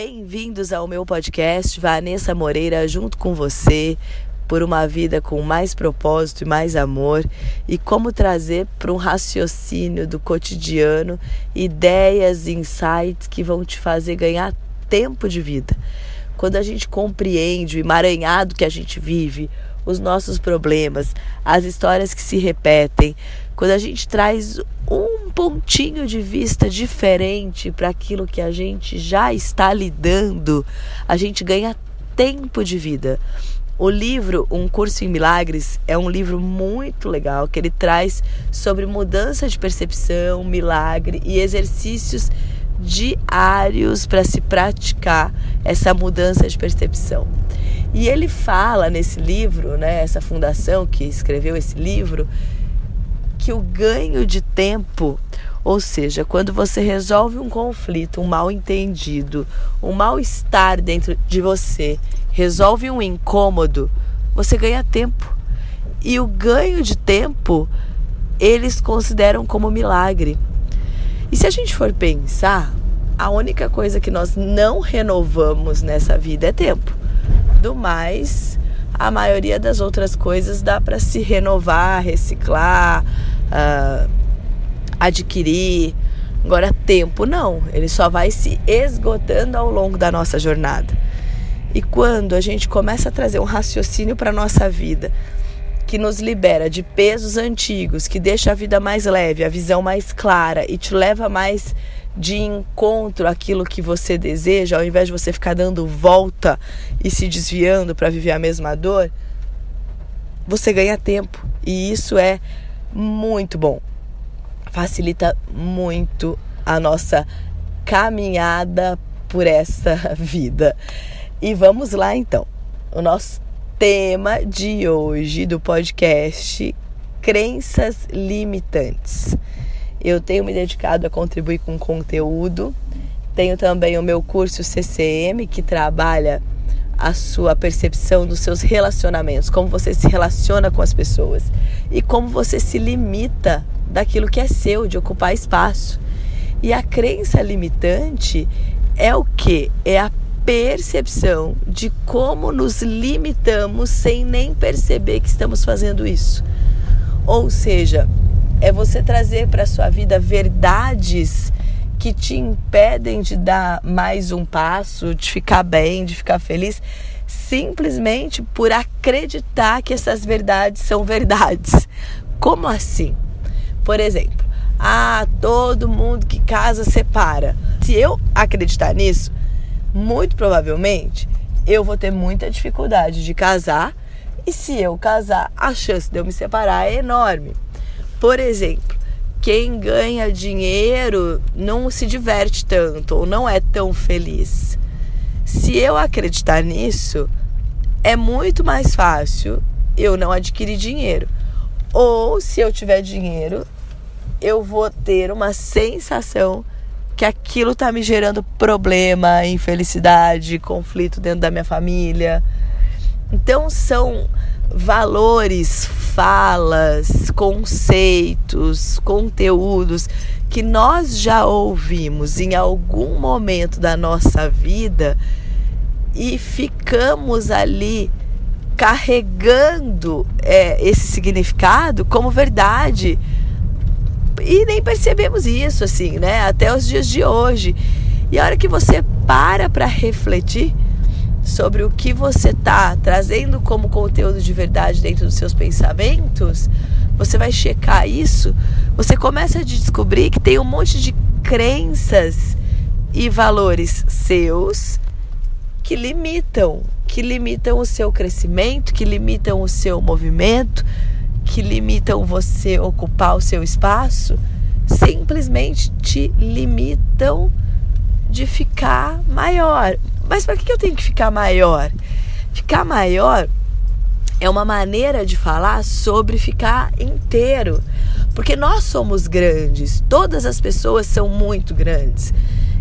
Bem-vindos ao meu podcast Vanessa Moreira, junto com você, por uma vida com mais propósito e mais amor e como trazer para um raciocínio do cotidiano ideias e insights que vão te fazer ganhar tempo de vida. Quando a gente compreende o emaranhado que a gente vive, os nossos problemas, as histórias que se repetem, quando a gente traz um pontinho de vista diferente para aquilo que a gente já está lidando, a gente ganha tempo de vida. O livro Um Curso em Milagres é um livro muito legal que ele traz sobre mudança de percepção, milagre e exercícios diários para se praticar essa mudança de percepção. E ele fala nesse livro, né, essa fundação que escreveu esse livro, que o ganho de tempo, ou seja, quando você resolve um conflito, um mal entendido, um mal-estar dentro de você, resolve um incômodo, você ganha tempo. E o ganho de tempo eles consideram como milagre. E se a gente for pensar, a única coisa que nós não renovamos nessa vida é tempo. Do mais, a maioria das outras coisas dá para se renovar, reciclar, uh, adquirir. Agora, tempo não, ele só vai se esgotando ao longo da nossa jornada. E quando a gente começa a trazer um raciocínio para a nossa vida, que nos libera de pesos antigos, que deixa a vida mais leve, a visão mais clara e te leva mais de encontro àquilo que você deseja, ao invés de você ficar dando volta e se desviando para viver a mesma dor, você ganha tempo. E isso é muito bom. Facilita muito a nossa caminhada por essa vida. E vamos lá então. O nosso tema de hoje do podcast Crenças Limitantes. Eu tenho me dedicado a contribuir com conteúdo. Tenho também o meu curso CCM que trabalha a sua percepção dos seus relacionamentos, como você se relaciona com as pessoas e como você se limita daquilo que é seu, de ocupar espaço. E a crença limitante é o que? É a percepção de como nos limitamos sem nem perceber que estamos fazendo isso. Ou seja, é você trazer para sua vida verdades que te impedem de dar mais um passo, de ficar bem, de ficar feliz, simplesmente por acreditar que essas verdades são verdades. Como assim? Por exemplo, ah, todo mundo que casa separa. Se eu acreditar nisso, muito provavelmente eu vou ter muita dificuldade de casar, e se eu casar, a chance de eu me separar é enorme. Por exemplo, quem ganha dinheiro não se diverte tanto ou não é tão feliz. Se eu acreditar nisso, é muito mais fácil eu não adquirir dinheiro. Ou se eu tiver dinheiro, eu vou ter uma sensação que aquilo está me gerando problema, infelicidade, conflito dentro da minha família. Então são valores, falas, conceitos, conteúdos que nós já ouvimos em algum momento da nossa vida e ficamos ali carregando é, esse significado como verdade e nem percebemos isso assim, né? Até os dias de hoje. E a hora que você para para refletir sobre o que você está trazendo como conteúdo de verdade dentro dos seus pensamentos, você vai checar isso, você começa a descobrir que tem um monte de crenças e valores seus que limitam, que limitam o seu crescimento, que limitam o seu movimento, que limitam você ocupar o seu espaço, simplesmente te limitam de ficar maior. Mas para que eu tenho que ficar maior? Ficar maior é uma maneira de falar sobre ficar inteiro. Porque nós somos grandes, todas as pessoas são muito grandes.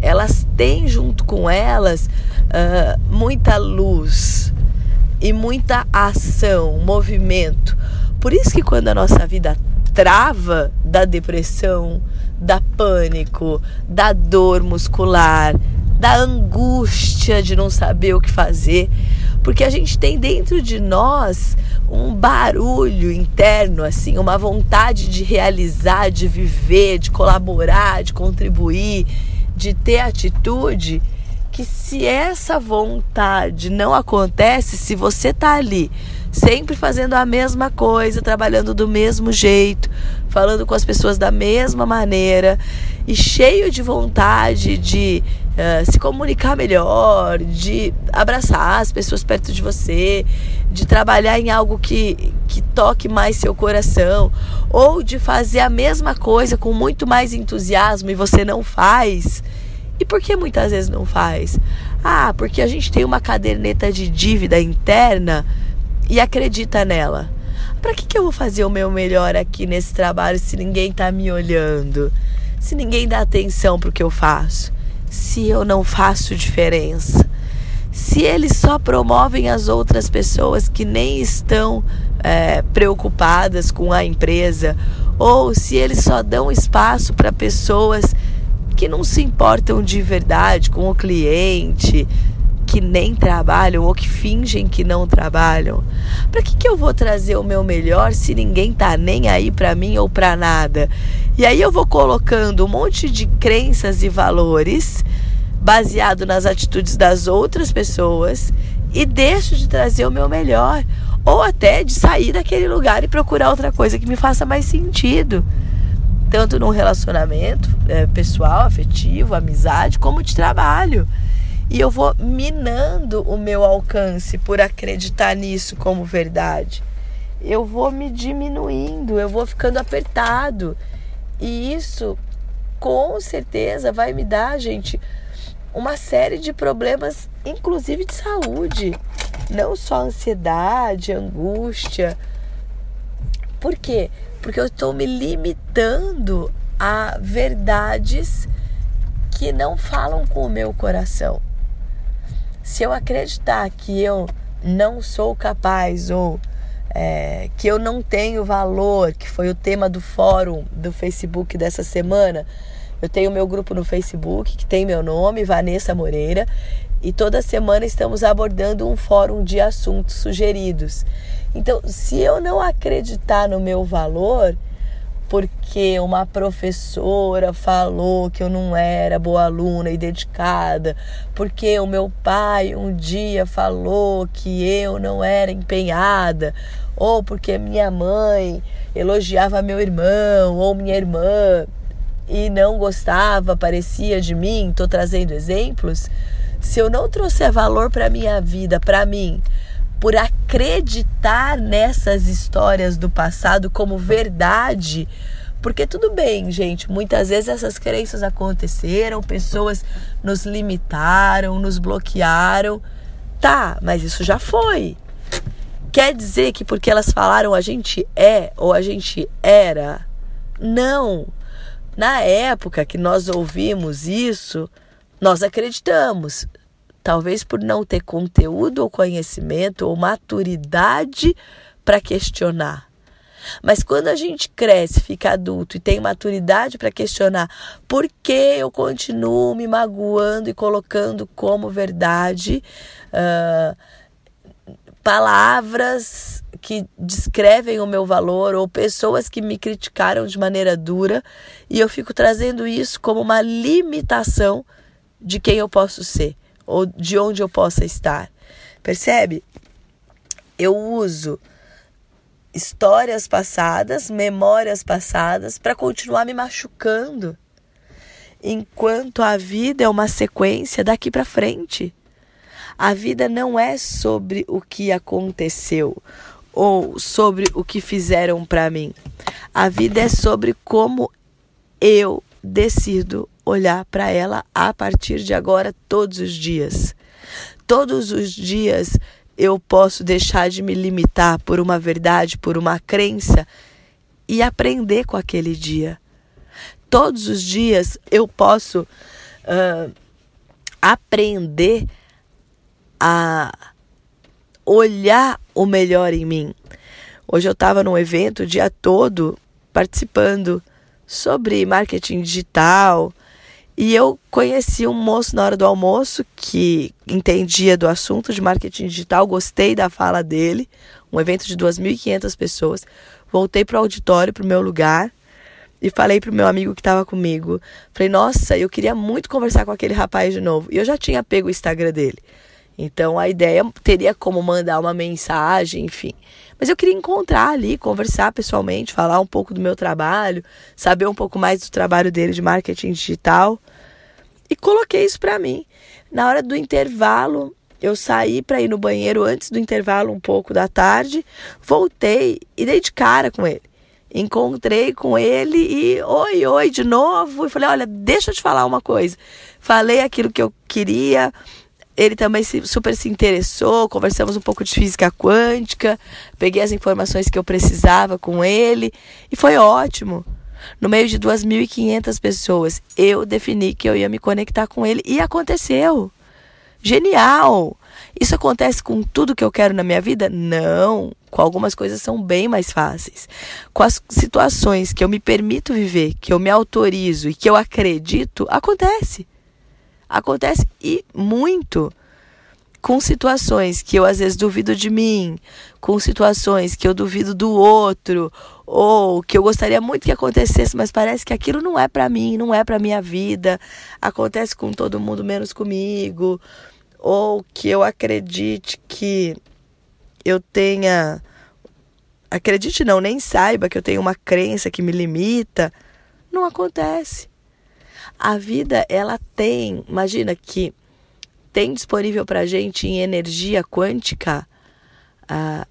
Elas têm junto com elas uh, muita luz e muita ação, movimento. Por isso que quando a nossa vida trava da depressão, da pânico, da dor muscular, da angústia de não saber o que fazer, porque a gente tem dentro de nós um barulho interno, assim, uma vontade de realizar, de viver, de colaborar, de contribuir, de ter atitude. Que se essa vontade não acontece, se você tá ali sempre fazendo a mesma coisa, trabalhando do mesmo jeito, falando com as pessoas da mesma maneira e cheio de vontade de uh, se comunicar melhor, de abraçar as pessoas perto de você, de trabalhar em algo que, que toque mais seu coração, ou de fazer a mesma coisa com muito mais entusiasmo e você não faz. E por que muitas vezes não faz? Ah, porque a gente tem uma caderneta de dívida interna e acredita nela. Para que, que eu vou fazer o meu melhor aqui nesse trabalho se ninguém está me olhando? Se ninguém dá atenção para o que eu faço? Se eu não faço diferença? Se eles só promovem as outras pessoas que nem estão é, preocupadas com a empresa, ou se eles só dão espaço para pessoas que não se importam de verdade com o cliente, que nem trabalham ou que fingem que não trabalham? Para que, que eu vou trazer o meu melhor se ninguém tá nem aí para mim ou para nada? E aí eu vou colocando um monte de crenças e valores baseado nas atitudes das outras pessoas e deixo de trazer o meu melhor ou até de sair daquele lugar e procurar outra coisa que me faça mais sentido tanto num relacionamento é, pessoal, afetivo, amizade, como de trabalho e eu vou minando o meu alcance por acreditar nisso como verdade. Eu vou me diminuindo, eu vou ficando apertado. E isso com certeza vai me dar, gente, uma série de problemas, inclusive de saúde. Não só ansiedade, angústia. Por quê? Porque eu estou me limitando a verdades que não falam com o meu coração. Se eu acreditar que eu não sou capaz ou é, que eu não tenho valor, que foi o tema do fórum do Facebook dessa semana. Eu tenho meu grupo no Facebook que tem meu nome, Vanessa Moreira, e toda semana estamos abordando um fórum de assuntos sugeridos. Então, se eu não acreditar no meu valor, porque uma professora falou que eu não era boa aluna e dedicada, porque o meu pai um dia falou que eu não era empenhada, ou porque minha mãe elogiava meu irmão ou minha irmã e não gostava, parecia de mim, estou trazendo exemplos. Se eu não trouxer valor para minha vida, para mim, por acreditar nessas histórias do passado como verdade. Porque tudo bem, gente, muitas vezes essas crenças aconteceram, pessoas nos limitaram, nos bloquearam. Tá, mas isso já foi. Quer dizer que porque elas falaram a gente é ou a gente era? Não. Na época que nós ouvimos isso, nós acreditamos talvez por não ter conteúdo ou conhecimento ou maturidade para questionar. Mas quando a gente cresce, fica adulto e tem maturidade para questionar por que eu continuo me magoando e colocando como verdade uh, palavras que descrevem o meu valor ou pessoas que me criticaram de maneira dura e eu fico trazendo isso como uma limitação de quem eu posso ser ou de onde eu possa estar. Percebe? Eu uso histórias passadas, memórias passadas para continuar me machucando. Enquanto a vida é uma sequência daqui para frente. A vida não é sobre o que aconteceu ou sobre o que fizeram para mim. A vida é sobre como eu decido olhar para ela a partir de agora, todos os dias. Todos os dias eu posso deixar de me limitar por uma verdade, por uma crença e aprender com aquele dia. Todos os dias eu posso uh, aprender a olhar o melhor em mim. Hoje eu estava num evento o dia todo participando sobre marketing digital E eu conheci um moço na hora do almoço que entendia do assunto de marketing digital, gostei da fala dele, um evento de 2.500 pessoas. Voltei para o auditório, para o meu lugar, e falei pro meu amigo que estava comigo. Falei, nossa, eu queria muito conversar com aquele rapaz de novo. E eu já tinha pego o Instagram dele. Então a ideia teria como mandar uma mensagem, enfim. Mas eu queria encontrar ali, conversar pessoalmente, falar um pouco do meu trabalho, saber um pouco mais do trabalho dele de marketing digital. E coloquei isso para mim. Na hora do intervalo, eu saí para ir no banheiro antes do intervalo, um pouco da tarde, voltei e dei de cara com ele encontrei com ele e oi, oi de novo. E falei: olha, deixa eu te falar uma coisa. Falei aquilo que eu queria. Ele também se, super se interessou, conversamos um pouco de física quântica, peguei as informações que eu precisava com ele e foi ótimo. No meio de 2.500 pessoas, eu defini que eu ia me conectar com ele e aconteceu. Genial! Isso acontece com tudo que eu quero na minha vida? Não. Com algumas coisas são bem mais fáceis. Com as situações que eu me permito viver, que eu me autorizo e que eu acredito, acontece. Acontece e muito. Com situações que eu às vezes duvido de mim, com situações que eu duvido do outro, ou que eu gostaria muito que acontecesse, mas parece que aquilo não é para mim, não é para minha vida. Acontece com todo mundo menos comigo ou que eu acredite que eu tenha. Acredite não, nem saiba que eu tenho uma crença que me limita. Não acontece. A vida, ela tem, imagina que tem disponível para gente em energia quântica, ah,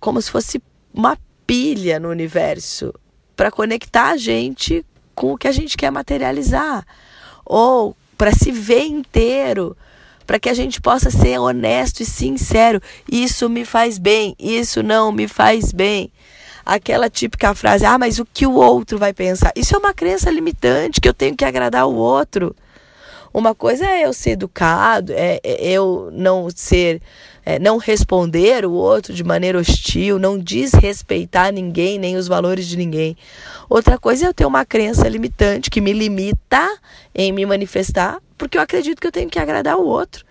como se fosse uma pilha no universo para conectar a gente com o que a gente quer materializar ou para se ver inteiro para que a gente possa ser honesto e sincero. Isso me faz bem, isso não me faz bem. Aquela típica frase: "Ah, mas o que o outro vai pensar?". Isso é uma crença limitante que eu tenho que agradar o outro. Uma coisa é eu ser educado, é, é eu não ser, é, não responder o outro de maneira hostil, não desrespeitar ninguém, nem os valores de ninguém. Outra coisa é eu ter uma crença limitante que me limita em me manifestar, porque eu acredito que eu tenho que agradar o outro.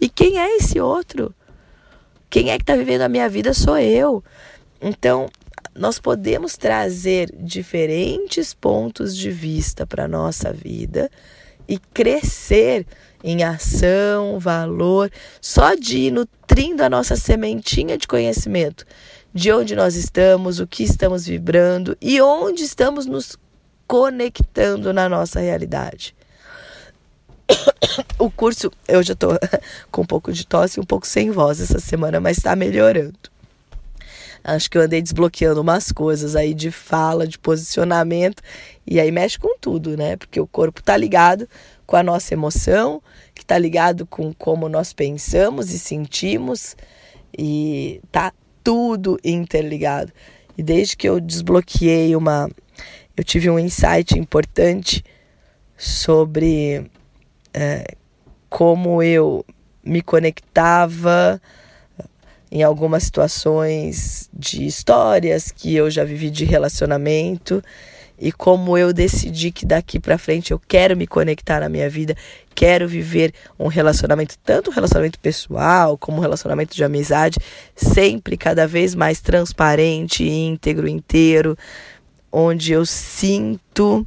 E quem é esse outro? Quem é que está vivendo a minha vida sou eu. Então, nós podemos trazer diferentes pontos de vista para a nossa vida e crescer em ação, valor, só de ir nutrindo a nossa sementinha de conhecimento de onde nós estamos, o que estamos vibrando e onde estamos nos conectando na nossa realidade. O curso, eu já tô com um pouco de tosse um pouco sem voz essa semana, mas está melhorando. Acho que eu andei desbloqueando umas coisas aí de fala, de posicionamento, e aí mexe com tudo, né? Porque o corpo tá ligado com a nossa emoção, que tá ligado com como nós pensamos e sentimos, e tá tudo interligado. E desde que eu desbloqueei uma. Eu tive um insight importante sobre é, como eu me conectava em algumas situações de histórias que eu já vivi de relacionamento e como eu decidi que daqui para frente eu quero me conectar na minha vida, quero viver um relacionamento, tanto um relacionamento pessoal como um relacionamento de amizade, sempre cada vez mais transparente, íntegro, inteiro, onde eu sinto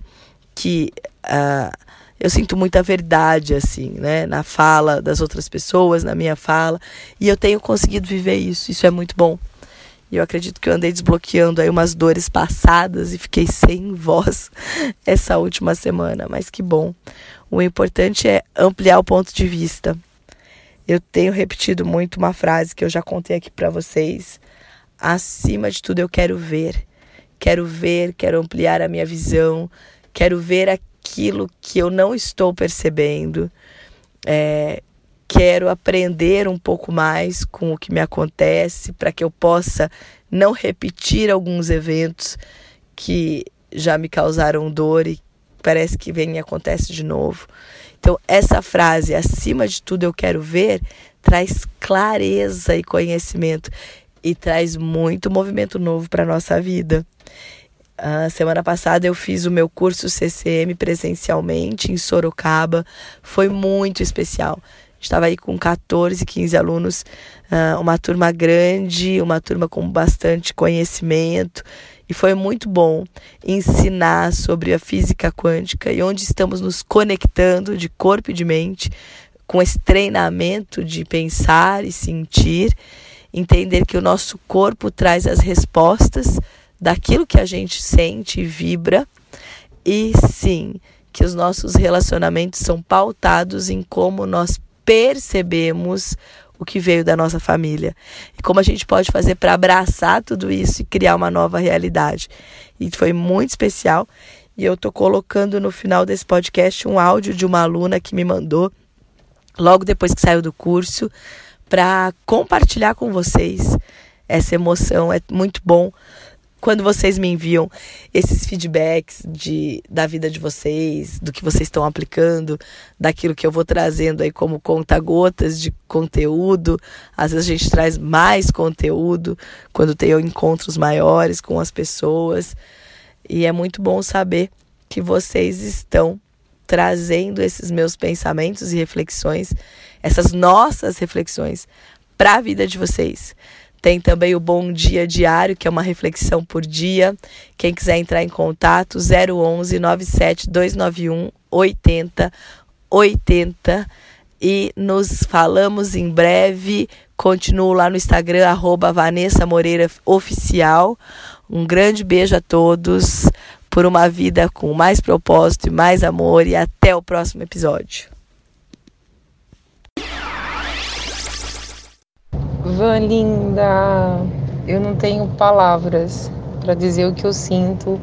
que uh, eu sinto muita verdade, assim, né? Na fala das outras pessoas, na minha fala. E eu tenho conseguido viver isso. Isso é muito bom. E eu acredito que eu andei desbloqueando aí umas dores passadas e fiquei sem voz essa última semana. Mas que bom. O importante é ampliar o ponto de vista. Eu tenho repetido muito uma frase que eu já contei aqui para vocês. Acima de tudo, eu quero ver. Quero ver, quero ampliar a minha visão, quero ver aquilo que eu não estou percebendo. É, quero aprender um pouco mais com o que me acontece para que eu possa não repetir alguns eventos que já me causaram dor e parece que vem e acontece de novo. Então, essa frase, acima de tudo eu quero ver, traz clareza e conhecimento e traz muito movimento novo para nossa vida. A semana passada eu fiz o meu curso CCM presencialmente em Sorocaba. Foi muito especial. Estava aí com 14, 15 alunos, uma turma grande, uma turma com bastante conhecimento. E foi muito bom ensinar sobre a física quântica e onde estamos nos conectando de corpo e de mente com esse treinamento de pensar e sentir, entender que o nosso corpo traz as respostas daquilo que a gente sente e vibra, e sim, que os nossos relacionamentos são pautados em como nós percebemos o que veio da nossa família e como a gente pode fazer para abraçar tudo isso e criar uma nova realidade. E foi muito especial. E eu tô colocando no final desse podcast um áudio de uma aluna que me mandou logo depois que saiu do curso para compartilhar com vocês essa emoção. É muito bom quando vocês me enviam esses feedbacks de, da vida de vocês, do que vocês estão aplicando, daquilo que eu vou trazendo aí como conta-gotas de conteúdo. Às vezes a gente traz mais conteúdo quando tem encontros maiores com as pessoas. E é muito bom saber que vocês estão trazendo esses meus pensamentos e reflexões, essas nossas reflexões para a vida de vocês. Tem também o Bom Dia Diário, que é uma reflexão por dia. Quem quiser entrar em contato, 011 97 291 80 80. E nos falamos em breve. Continuo lá no Instagram, arroba Vanessa Moreira Oficial. Um grande beijo a todos por uma vida com mais propósito e mais amor. E até o próximo episódio. Van linda, eu não tenho palavras para dizer o que eu sinto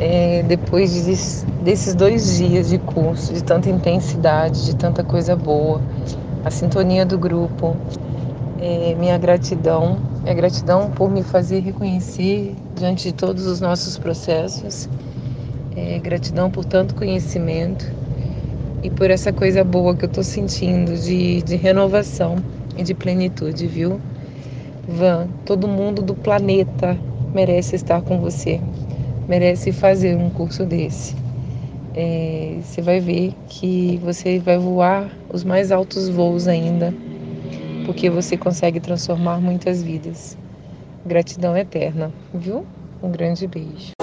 é, depois de, desses dois dias de curso, de tanta intensidade, de tanta coisa boa, a sintonia do grupo, é, minha gratidão, é gratidão por me fazer reconhecer diante de todos os nossos processos, é, gratidão por tanto conhecimento e por essa coisa boa que eu estou sentindo de, de renovação e de plenitude, viu? Van, todo mundo do planeta merece estar com você, merece fazer um curso desse. É, você vai ver que você vai voar os mais altos voos ainda, porque você consegue transformar muitas vidas. Gratidão eterna, viu? Um grande beijo.